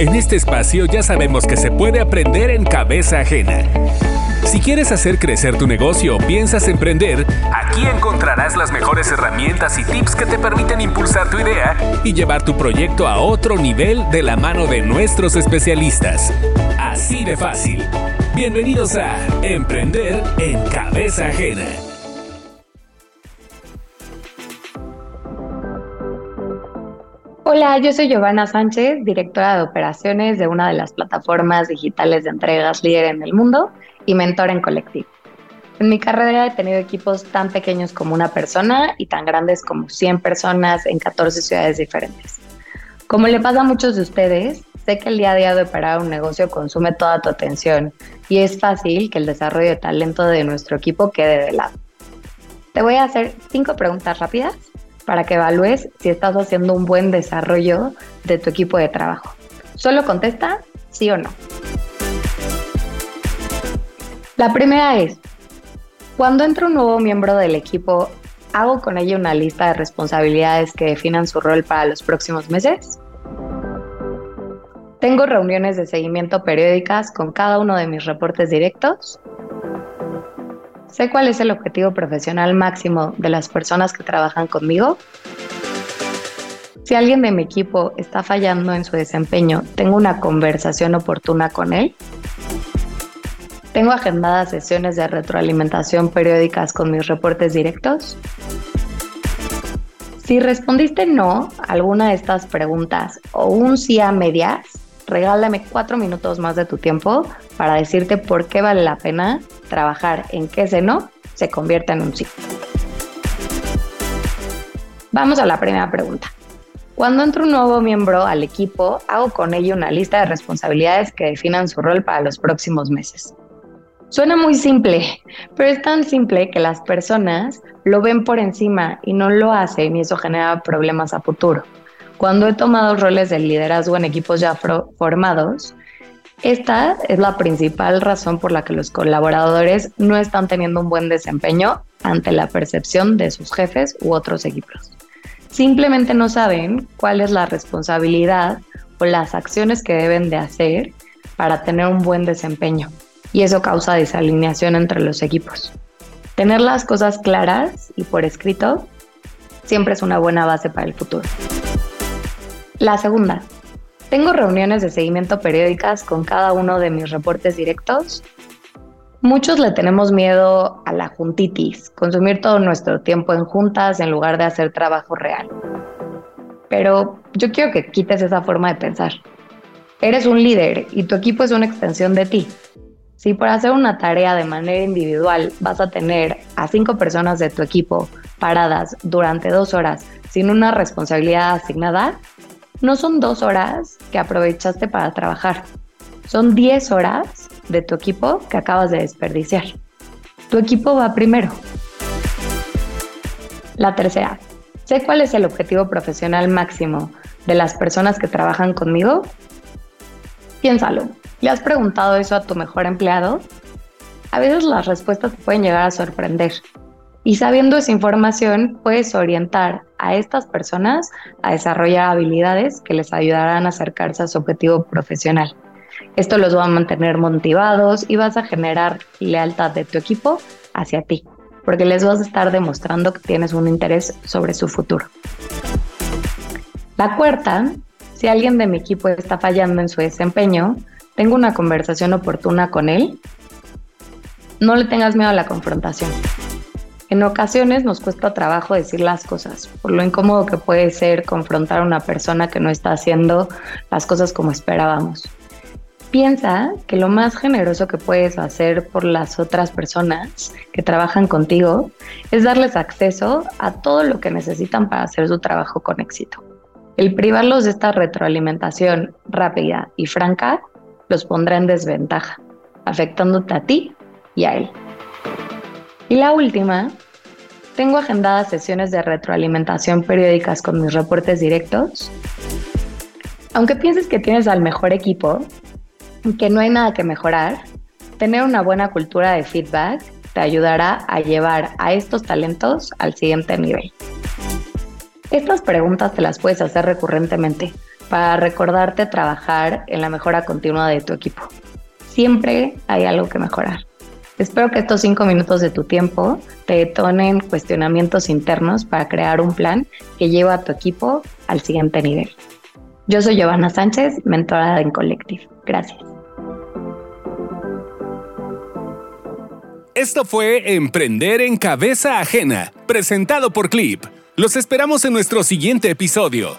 En este espacio ya sabemos que se puede aprender en cabeza ajena. Si quieres hacer crecer tu negocio o piensas emprender, aquí encontrarás las mejores herramientas y tips que te permiten impulsar tu idea y llevar tu proyecto a otro nivel de la mano de nuestros especialistas. Así de fácil. Bienvenidos a Emprender en Cabeza Ajena. Hola, yo soy Giovanna Sánchez, directora de operaciones de una de las plataformas digitales de entregas líder en el mundo y mentor en colectivo. En mi carrera he tenido equipos tan pequeños como una persona y tan grandes como 100 personas en 14 ciudades diferentes. Como le pasa a muchos de ustedes, sé que el día a día de operar un negocio consume toda tu atención y es fácil que el desarrollo de talento de nuestro equipo quede de lado. Te voy a hacer cinco preguntas rápidas para que evalúes si estás haciendo un buen desarrollo de tu equipo de trabajo. Solo contesta sí o no. La primera es, cuando entra un nuevo miembro del equipo, ¿hago con ella una lista de responsabilidades que definan su rol para los próximos meses? ¿Tengo reuniones de seguimiento periódicas con cada uno de mis reportes directos? ¿Sé cuál es el objetivo profesional máximo de las personas que trabajan conmigo? Si alguien de mi equipo está fallando en su desempeño, ¿tengo una conversación oportuna con él? ¿Tengo agendadas sesiones de retroalimentación periódicas con mis reportes directos? Si respondiste no a alguna de estas preguntas o un sí a medias, regálame cuatro minutos más de tu tiempo para decirte por qué vale la pena trabajar en que ese no se convierta en un sí. Vamos a la primera pregunta. Cuando entra un nuevo miembro al equipo, hago con ello una lista de responsabilidades que definan su rol para los próximos meses. Suena muy simple, pero es tan simple que las personas lo ven por encima y no lo hacen y eso genera problemas a futuro. Cuando he tomado roles de liderazgo en equipos ya formados, esta es la principal razón por la que los colaboradores no están teniendo un buen desempeño ante la percepción de sus jefes u otros equipos. Simplemente no saben cuál es la responsabilidad o las acciones que deben de hacer para tener un buen desempeño y eso causa desalineación entre los equipos. Tener las cosas claras y por escrito siempre es una buena base para el futuro. La segunda, tengo reuniones de seguimiento periódicas con cada uno de mis reportes directos. Muchos le tenemos miedo a la juntitis, consumir todo nuestro tiempo en juntas en lugar de hacer trabajo real. Pero yo quiero que quites esa forma de pensar. Eres un líder y tu equipo es una extensión de ti. Si por hacer una tarea de manera individual vas a tener a cinco personas de tu equipo paradas durante dos horas sin una responsabilidad asignada, no son dos horas que aprovechaste para trabajar, son diez horas de tu equipo que acabas de desperdiciar. Tu equipo va primero. La tercera, sé cuál es el objetivo profesional máximo de las personas que trabajan conmigo. Piénsalo, ¿le has preguntado eso a tu mejor empleado? A veces las respuestas te pueden llegar a sorprender. Y sabiendo esa información, puedes orientar a estas personas a desarrollar habilidades que les ayudarán a acercarse a su objetivo profesional. Esto los va a mantener motivados y vas a generar lealtad de tu equipo hacia ti, porque les vas a estar demostrando que tienes un interés sobre su futuro. La cuarta, si alguien de mi equipo está fallando en su desempeño, tengo una conversación oportuna con él. No le tengas miedo a la confrontación. En ocasiones nos cuesta trabajo decir las cosas, por lo incómodo que puede ser confrontar a una persona que no está haciendo las cosas como esperábamos. Piensa que lo más generoso que puedes hacer por las otras personas que trabajan contigo es darles acceso a todo lo que necesitan para hacer su trabajo con éxito. El privarlos de esta retroalimentación rápida y franca los pondrá en desventaja, afectándote a ti y a él. Y la última, tengo agendadas sesiones de retroalimentación periódicas con mis reportes directos. Aunque pienses que tienes al mejor equipo, que no hay nada que mejorar, tener una buena cultura de feedback te ayudará a llevar a estos talentos al siguiente nivel. Estas preguntas te las puedes hacer recurrentemente. para recordarte trabajar en la mejora continua de tu equipo. Siempre hay algo que mejorar. Espero que estos cinco minutos de tu tiempo te detonen cuestionamientos internos para crear un plan que lleve a tu equipo al siguiente nivel. Yo soy Giovanna Sánchez, mentora en Collective. Gracias. Esto fue Emprender en Cabeza Ajena, presentado por Clip. Los esperamos en nuestro siguiente episodio.